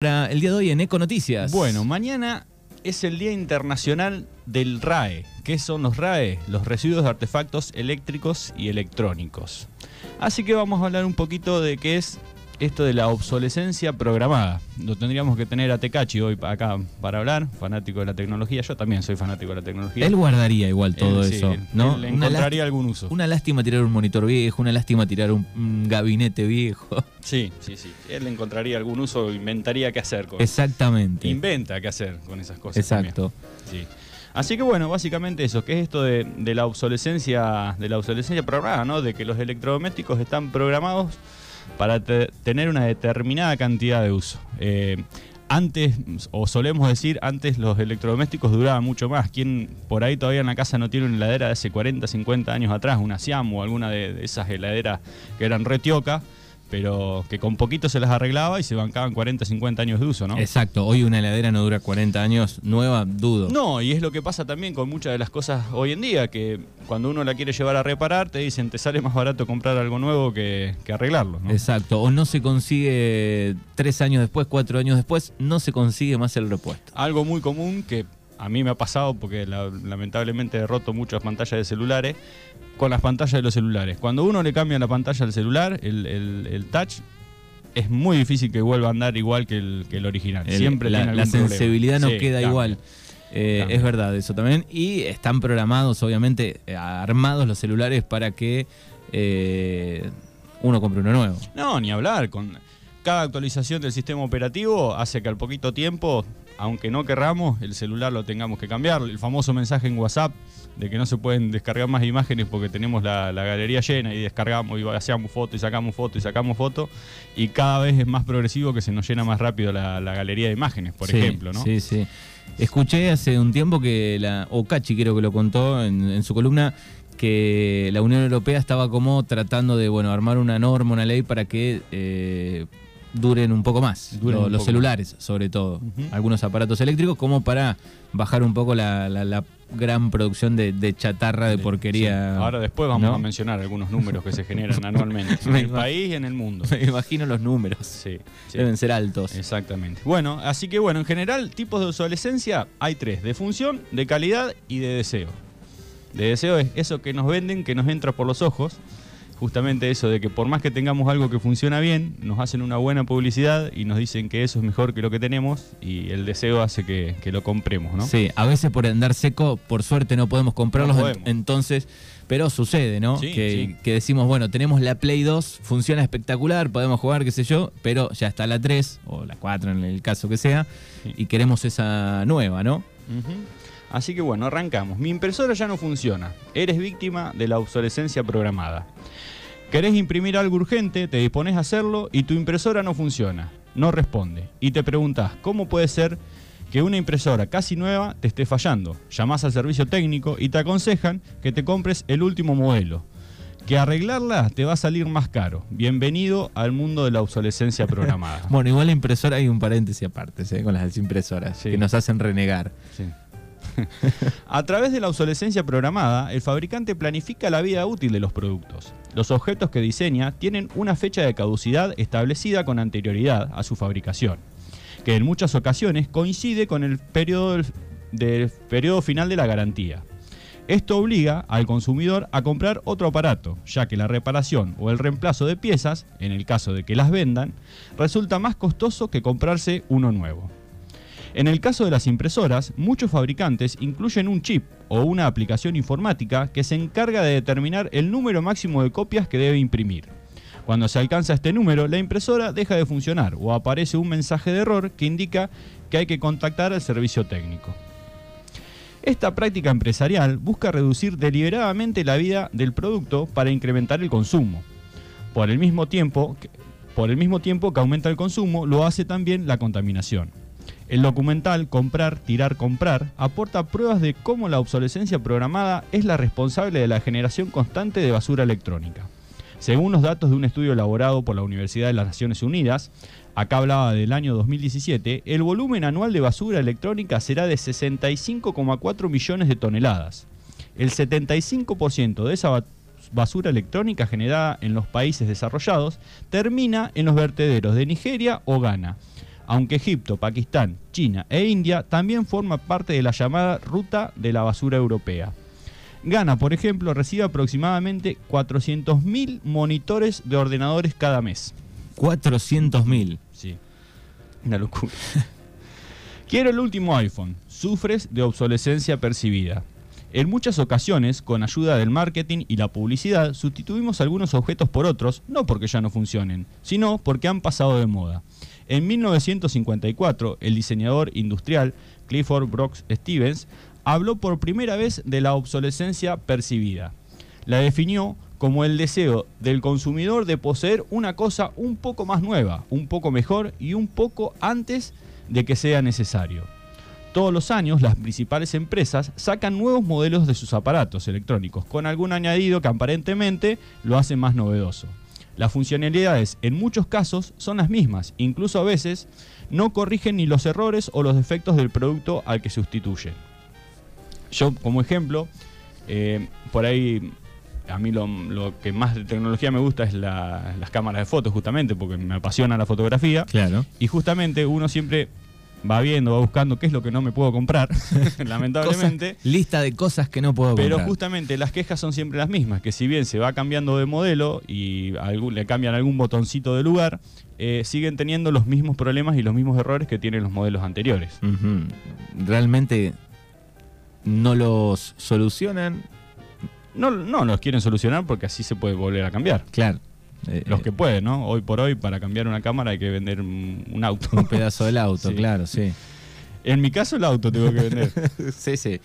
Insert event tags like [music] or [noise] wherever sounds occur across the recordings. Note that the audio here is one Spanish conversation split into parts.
Para el día de hoy en Eco Noticias. Bueno, mañana es el Día Internacional del RAE. ¿Qué son los RAE? Los residuos de artefactos eléctricos y electrónicos. Así que vamos a hablar un poquito de qué es esto de la obsolescencia programada. Lo tendríamos que tener a Tecachi hoy acá para hablar, fanático de la tecnología. Yo también soy fanático de la tecnología. Él guardaría igual todo Él, sí, eso, él- ¿no? él encontraría algún uso. Una lástima tirar un monitor viejo, una lástima tirar un, un gabinete viejo. [laughs] Sí, sí, sí. Él le encontraría algún uso, inventaría qué hacer con Exactamente. Inventa qué hacer con esas cosas. también. Exacto. Sí. Así que bueno, básicamente eso, que es esto de, de la obsolescencia, de la obsolescencia programada, ¿no? De que los electrodomésticos están programados para te- tener una determinada cantidad de uso. Eh, antes, o solemos decir, antes los electrodomésticos duraban mucho más. ¿Quién por ahí todavía en la casa no tiene una heladera de hace 40, 50 años atrás, una Siam o alguna de, de esas heladeras que eran retioca, pero que con poquito se las arreglaba y se bancaban 40, 50 años de uso, ¿no? Exacto. Hoy una heladera no dura 40 años, nueva, dudo. No, y es lo que pasa también con muchas de las cosas hoy en día, que cuando uno la quiere llevar a reparar, te dicen, te sale más barato comprar algo nuevo que, que arreglarlo. ¿no? Exacto. O no se consigue tres años después, cuatro años después, no se consigue más el repuesto. Algo muy común que a mí me ha pasado, porque la- lamentablemente he roto muchas pantallas de celulares, con las pantallas de los celulares. Cuando uno le cambia la pantalla al celular, el, el- el touch, es muy difícil que vuelva a andar igual que el, que el original. Siempre la, tiene la sensibilidad no Sí, queda cambia. igual. Eh, es verdad eso también. Y están programados, obviamente, eh, armados los celulares para que eh, uno compre uno nuevo. No, ni hablar. Con cada actualización del sistema operativo hace que al poquito tiempo, aunque no querramos, el celular lo tengamos que cambiar. El famoso mensaje en WhatsApp de que no se pueden descargar más imágenes porque tenemos la, la galería llena y descargamos y hacemos foto y sacamos foto y sacamos foto. Y cada vez es más progresivo que se nos llena más rápido la, la galería de imágenes, por Sí, ejemplo, ¿no? Sí, sí. Escuché hace un tiempo que la Okachi creo que lo contó en, en su columna que la Unión Europea estaba como tratando de bueno armar una norma, una ley para que eh, duren un poco más Duren los poco celulares, sobre todo, algunos aparatos eléctricos, como para bajar un poco la, la- la gran producción de, de chatarra, de porquería. Sí. Ahora después vamos ¿no? a mencionar algunos números que se generan [laughs] anualmente en el país y en el mundo. Me imagino los números. Sí, sí. Deben ser altos. Exactamente. Bueno, así que bueno, en general, tipos de obsolescencia hay tres: de función, de calidad y de deseo. De deseo es eso que nos venden, que nos entra por los ojos. Justamente eso de que por más que tengamos algo que funciona bien, nos hacen una buena publicidad y nos dicen que eso es mejor que lo que tenemos y el deseo hace que, que lo compremos, ¿no? Sí, a veces por andar seco, por suerte no podemos comprarlos, No en- podemos. entonces, pero sucede, ¿no? Sí, que, sí. que decimos, bueno, tenemos la Play 2, funciona espectacular, podemos jugar, qué sé yo, pero ya está la 3 o la 4 en el caso que sea, Sí. y queremos esa nueva, ¿no? Así que bueno, arrancamos. Mi impresora ya no funciona. Eres víctima de la obsolescencia programada. Querés imprimir algo urgente, te dispones a hacerlo y tu impresora no funciona, no responde. Y te preguntás, ¿cómo puede ser que una impresora casi nueva te esté fallando? Llamás al servicio técnico y te aconsejan que te compres el último modelo. Que arreglarla te va a salir más caro. Bienvenido al mundo de la obsolescencia [laughs] programada. Bueno, igual la impresora hay un paréntesis aparte, ¿sí? con las impresoras, Sí. que nos hacen renegar. Sí. [laughs] A través de la obsolescencia programada, el fabricante planifica la vida útil de los productos. Los objetos que diseña tienen una fecha de caducidad establecida con anterioridad a su fabricación, que en muchas ocasiones coincide con el periodo, del- periodo final de la garantía. Esto obliga al consumidor a comprar otro aparato, ya que la reparación o el reemplazo de piezas, en el caso de que las vendan, resulta más costoso que comprarse uno nuevo. En el caso de las impresoras, muchos fabricantes incluyen un chip o una aplicación informática que se encarga de determinar el número máximo de copias que debe imprimir. Cuando se alcanza este número, la impresora deja de funcionar o aparece un mensaje de error que indica que hay que contactar al servicio técnico. Esta práctica empresarial busca reducir deliberadamente la vida del producto para incrementar el consumo. Por el mismo tiempo, que- aumenta el consumo, lo hace también la contaminación. El documental Comprar, Tirar, Comprar aporta pruebas de cómo la obsolescencia programada es la responsable de la generación constante de basura electrónica. Según los datos de un estudio elaborado por la Universidad de las Naciones Unidas, acá hablaba del año 2017, el volumen anual de basura electrónica será de 65,4 millones de toneladas. El 75% de esa ba- basura electrónica generada en los países desarrollados termina en los vertederos de Nigeria o Ghana, aunque Egipto, Pakistán, China e India también forman parte de la llamada ruta de la basura europea. Ghana, por ejemplo, recibe aproximadamente 400.000 monitores de ordenadores cada mes. 400.000. Sí. Una locura. [laughs] Quiero el último iPhone. Sufres de obsolescencia percibida. En muchas ocasiones, con ayuda del marketing y la publicidad, sustituimos algunos objetos por otros, no porque ya no funcionen, sino porque han pasado de moda. En 1954, el diseñador industrial Clifford Brooks Stevens habló por primera vez de la obsolescencia percibida. La definió como el deseo del consumidor de poseer una cosa un poco más nueva, un poco mejor y un poco antes de que sea necesario. Todos los años las principales empresas sacan nuevos modelos de sus aparatos electrónicos, con algún añadido que aparentemente lo hace más novedoso. Las funcionalidades en muchos casos son las mismas, incluso a veces no corrigen ni los errores o los defectos del producto al que sustituyen. Yo, como ejemplo, eh, por ahí a mí lo, lo, que más de tecnología me gusta es la, las cámaras de fotos, justamente, porque me apasiona la fotografía. Claro. Y justamente uno siempre va viendo, va buscando qué es lo que no me puedo comprar, [laughs] [laughs] lamentablemente. Lista de cosas que no puedo pero comprar. Pero justamente las quejas son siempre las mismas, que si bien se va cambiando de modelo y algún, le cambian algún botoncito de lugar, eh, siguen teniendo los mismos problemas y los mismos errores que tienen los modelos anteriores. Uh -huh. Realmente no los solucionan. No, no los quieren solucionar porque así se puede volver a cambiar. Claro. Eh, los que pueden, ¿no? Hoy por hoy, para cambiar una cámara hay que vender un, auto. Un pedazo del auto, [laughs] sí. claro, sí. En mi caso, el auto tengo que vender. [laughs] sí, sí.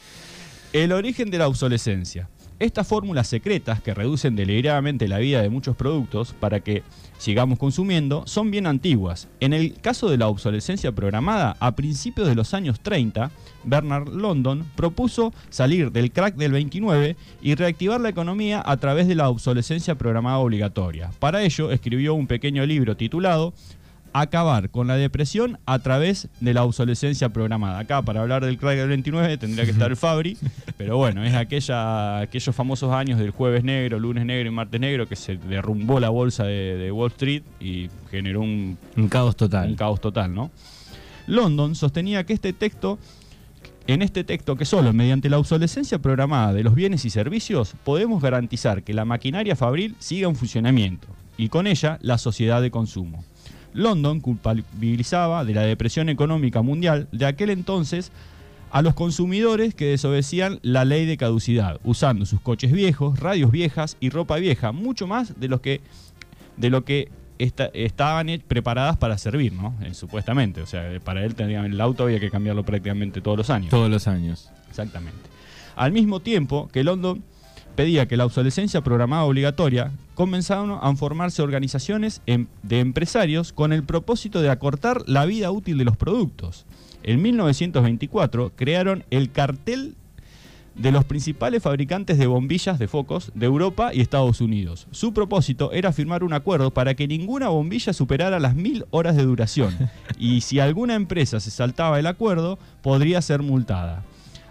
El origen de la obsolescencia. Estas fórmulas secretas que reducen deliberadamente la vida de muchos productos para que sigamos consumiendo son bien antiguas. En el caso de la obsolescencia programada, a principios de los años 30, Bernard London propuso salir del crack del 29 y reactivar la economía a través de la obsolescencia programada obligatoria. Para ello, escribió un pequeño libro titulado acabar con la depresión a través de la obsolescencia programada. Acá, para hablar del crack del 29, tendría que estar el [laughs] Fabri, pero bueno, es aquella, aquellos famosos años del jueves negro, lunes negro y martes negro que se derrumbó la bolsa de, de Wall Street y generó un, un caos total. Un caos total, ¿no? London sostenía que este texto en este texto que solo mediante la obsolescencia programada de los bienes y servicios podemos garantizar que la maquinaria fabril siga en funcionamiento y con ella la sociedad de consumo. London culpabilizaba de la depresión económica mundial de aquel entonces a los consumidores que desobedecían la ley de caducidad, usando sus coches viejos, radios viejas y ropa vieja, mucho más de, los que, de lo que esta, estaban preparadas para servir, ¿no? Eh, supuestamente. O sea, para él tendrían, el auto había que cambiarlo prácticamente todos los años. Todos los años. Exactamente. Al mismo tiempo que London pedía que la obsolescencia programada obligatoria comenzaron a formarse organizaciones de empresarios con el propósito de acortar la vida útil de los productos. En 1924 crearon el cartel de los principales fabricantes de bombillas de focos de Europa y Estados Unidos. Su propósito era firmar un acuerdo para que ninguna bombilla superara las mil horas de duración y si alguna empresa se saltaba el acuerdo podría ser multada.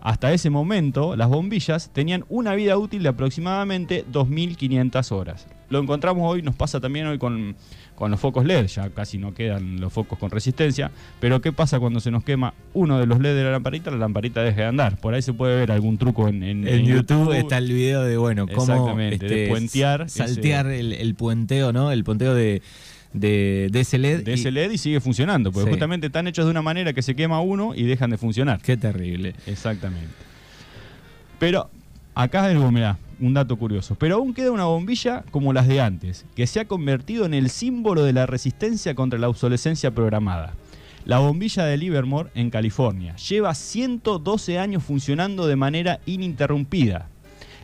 Hasta ese momento, las bombillas tenían una vida útil de aproximadamente 2.500 horas. Lo encontramos hoy, nos pasa también hoy con, con, los focos LED, ya casi no quedan los focos con resistencia, pero ¿qué pasa cuando se nos quema uno de los LED de la lamparita? La lamparita deja de andar. Por ahí se puede ver algún truco en, en, en, en YouTube, YouTube. está el video de, bueno, cómo este, de puentear. Saltear ese... el, el puenteo, ¿no? El puenteo de de, de, ese LED. De ese LED y sigue funcionando, porque sí. justamente están hechos de una manera que se quema uno y dejan de funcionar. Qué terrible. Exactamente. Pero acá algo, mirá, un dato curioso. Pero aún queda una bombilla como las de antes, que se ha convertido en el símbolo de la resistencia contra la obsolescencia programada. La bombilla de Livermore en California lleva 112 años funcionando de manera ininterrumpida.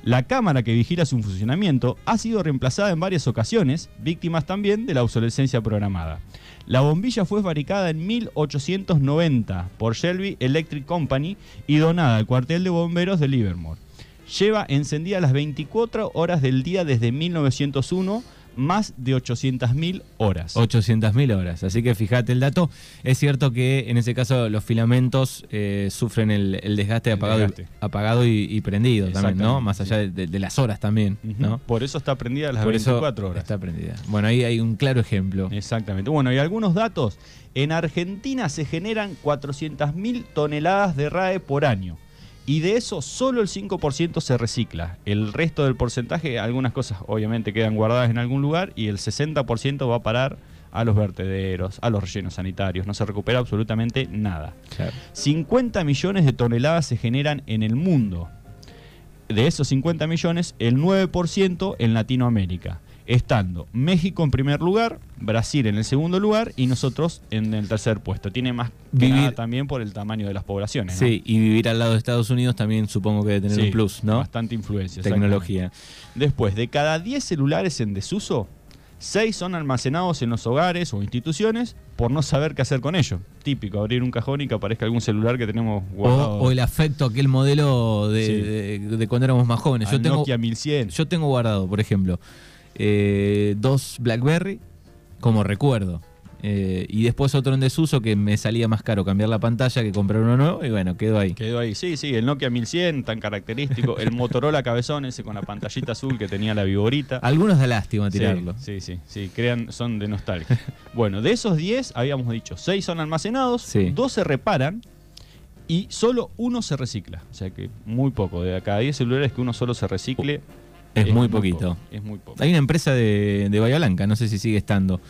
La cámara que vigila su funcionamiento ha sido reemplazada en varias ocasiones, víctimas también de la obsolescencia programada. La bombilla fue fabricada en 1890 por Shelby Electric Company y donada al cuartel de bomberos de Livermore. Lleva encendida las 24 horas del día desde 1901, más de 800.000 horas. 800.000 horas. Así que fíjate el dato. Es cierto que en ese caso los filamentos eh, sufren el, el desgaste El apagado, desgaste. Apagado y, y prendido también, ¿no? Más allá de, de- de las horas también. ¿no? Por eso está prendida las Por eso 24 horas. está prendida. Bueno, ahí hay un claro ejemplo. Exactamente. Bueno, y algunos datos. En Argentina se generan 400.000 toneladas de RAE por año. Y de eso solo el 5% se recicla. El resto del porcentaje, algunas cosas obviamente quedan guardadas en algún lugar y el 60% va a parar a los vertederos, a los rellenos sanitarios. No se recupera absolutamente nada. Claro. 50 millones de toneladas se generan en el mundo. De esos 50 millones, el 9% en Latinoamérica. Estando México en primer lugar, Brasil en el segundo lugar y nosotros en el tercer puesto. Tiene más que Vivir- nada también por el tamaño de las poblaciones. ¿no? Sí, y vivir al lado de Estados Unidos también supongo que debe tener Sí, un plus, ¿no? Bastante influencia. Tecnología. Después, de cada 10 celulares en desuso, 6 son almacenados en los hogares o instituciones por no saber qué hacer con ellos. Típico, abrir un cajón y que aparezca algún celular que tenemos guardado. O, o el afecto a aquel modelo de, Sí. de- de cuando éramos más jóvenes. Yo al tengo, Nokia 1100. yo tengo guardado, por ejemplo, eh, dos BlackBerry como recuerdo. Eh, y después otro en desuso que me salía más caro cambiar la pantalla que comprar uno nuevo y bueno, quedó ahí. Quedó ahí. Sí, sí, el Nokia 1100, tan característico. El [laughs] Motorola cabezón ese con la pantallita azul que tenía la viborita. Algunos da lástima tirarlo. Sí, sí, sí, crean, son de nostalgia. [laughs] bueno, de esos 10, habíamos dicho, 6 son almacenados, Sí. 2 se reparan y solo uno se recicla. O sea que muy poco. De cada 10 celulares que uno solo se recicle. Es muy poquito. poco, es muy poco. Hay una empresa de, de Bahía Blanca, no sé si sigue estando,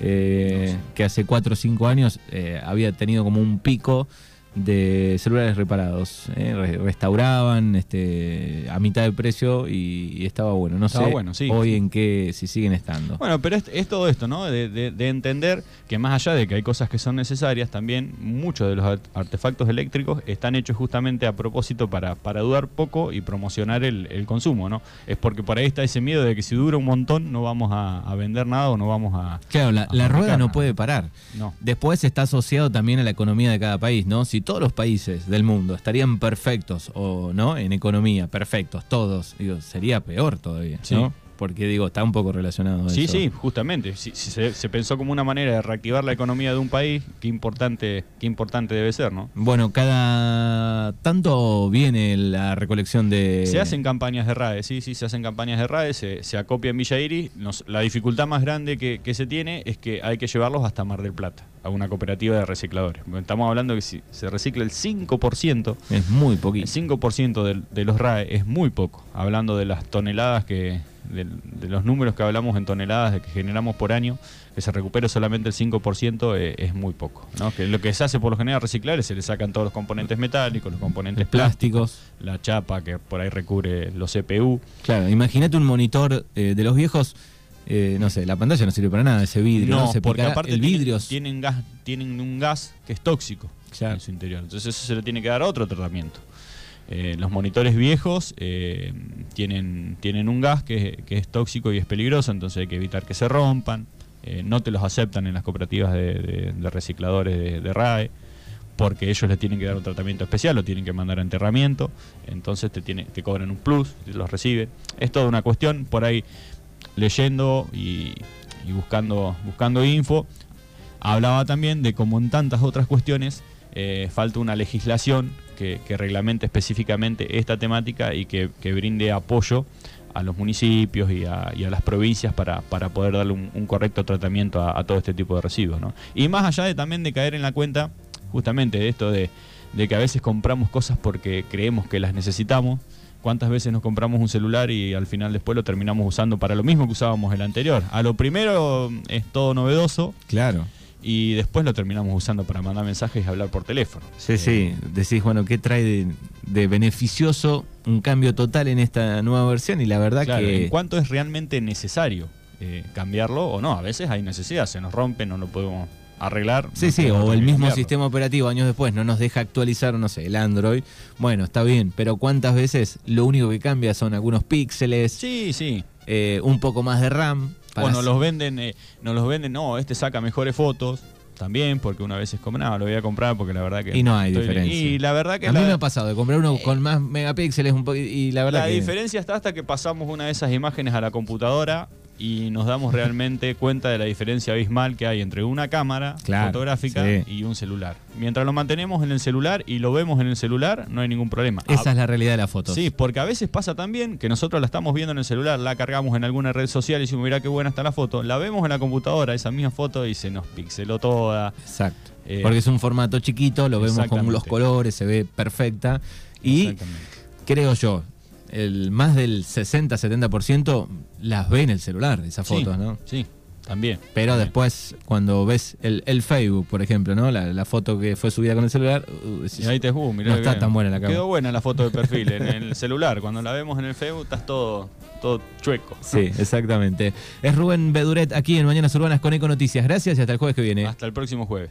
eh, que hace 4 o 5 años eh, había tenido como un pico de celulares reparados. eh, re- restauraban este, a mitad de precio y, y estaba bueno. No Estaba sé bueno, sí, hoy sí. en qué, si siguen estando. Bueno, pero es, es todo esto, ¿no? De, de- de entender que más allá de que hay cosas que son necesarias, también muchos de los art- artefactos eléctricos están hechos justamente a propósito para, para durar poco y promocionar el, el consumo, ¿no? Es porque por ahí está ese miedo de que si dura un montón no vamos a, a vender nada o no vamos a... Claro, la, a la rueda no puede parar. No. Después está asociado también a la economía de cada país, ¿no? Si todos los países del mundo estarían perfectos o no en economía, perfectos todos, digo, sería peor todavía, Sí. ¿no? Porque digo, está un poco relacionado a Sí, eso. sí, justamente. Si, si se, se pensó como una manera de reactivar la economía de un país, qué importante, qué importante debe ser, ¿no? Bueno, cada tanto viene la recolección de Se hacen campañas de RAE, sí, sí, se hacen campañas de RAE, se, se acopia en Villa Iris. Nos- la dificultad más grande que, que se tiene es que hay que llevarlos hasta Mar del Plata, a una cooperativa de recicladores. Estamos hablando que si se recicla el 5%, es muy el poquito. 5% del- de, los RAE es muy poco, hablando de las toneladas que, de, los números que hablamos en toneladas de que generamos por año, que se recupere solamente el 5% eh, es muy poco. ¿no? Que lo que se hace por lo general reciclar es se le sacan todos los componentes metálicos, los componentes plásticos, plásticos. la chapa que por ahí recubre los CPU. Claro, imagínate un monitor eh, de los viejos, eh, no sé, la pantalla no sirve para nada, ese vidrio, no, se porque aparte el tienen- vidrio tienen, gas, tienen un gas que es tóxico Claro. en su interior. Entonces eso se le tiene que dar otro tratamiento. Eh, los monitores viejos eh, tienen, tienen un gas que, que es tóxico y es peligroso, entonces hay que evitar que se rompan. Eh, no te los aceptan en las cooperativas de, recicladores de, de RAE, porque ellos les tienen que dar un tratamiento especial, lo tienen que mandar a enterramiento, entonces te, tiene, te cobran un plus, los reciben. Es toda una cuestión, por ahí leyendo y, y buscando, buscando info, hablaba también de cómo en tantas otras cuestiones eh, falta una legislación que, reglamente específicamente esta temática y que, brinde apoyo a los municipios y a, las provincias para, para poder darle un, correcto tratamiento a, todo este tipo de residuos. Y más allá de también de caer en la cuenta justamente de esto de que a veces compramos cosas porque creemos que las necesitamos. ¿Cuántas veces nos compramos un celular y al final después lo terminamos usando para lo mismo que usábamos el anterior? A lo primero es todo novedoso, Claro. Y después lo terminamos usando para mandar mensajes y hablar por teléfono. Sí, sí, decís, bueno, ¿qué trae de, de beneficioso un cambio total en esta nueva versión? Y la verdad Claro, que... ¿En cuánto es realmente necesario eh, cambiarlo o no? A veces hay necesidad, se nos rompe, no lo podemos arreglar. Sí, no sí, o el mismo cambiarlo. sistema operativo años después no nos deja actualizar, no sé, el Android. Bueno, está bien, pero ¿cuántas veces lo único que cambia son algunos píxeles, Sí, sí. eh, un poco más de RAM? O nos los venden, eh, nos los venden, no, este saca mejores fotos. También, porque una vez es como, no, lo voy a comprar porque la verdad que. Y no hay estoy- diferencia. Y la verdad que A mí la, me ha pasado de comprar uno con más megapíxeles un poco y la verdad la que... diferencia está hasta que pasamos una de esas imágenes a la computadora y nos damos [laughs] realmente cuenta de la diferencia abismal que hay entre una cámara Claro, fotográfica sí. y un celular. Mientras lo mantenemos en el celular y lo vemos en el celular, no hay ningún problema. Esa Ah, es la realidad de las fotos. Sí, porque a veces pasa también que nosotros la estamos viendo en el celular, la cargamos en alguna red social y decimos, mira qué buena está la foto. La vemos en la computadora, esa misma foto, y se nos pixeló toda. Exacto. Eh, Porque es un formato chiquito, lo vemos con los colores, se ve perfecta. Y creo yo, el más del 60-70% las ve en el celular, esas Sí, fotos, ¿no? Sí, también. Pero También. después, cuando ves el, el Facebook, por ejemplo, ¿no? La, la foto que fue subida con el celular, uh, decís, Y ahí te uh, mirá no está bien. tan buena la cámara. Quedó buena la foto de perfil en el [laughs] celular. Cuando la vemos en el Facebook, estás todo, todo chueco. Sí, exactamente. Es Rubén Beduret aquí en Mañanas Urbanas con Eco Noticias. Gracias y hasta el jueves que viene. Hasta el próximo jueves.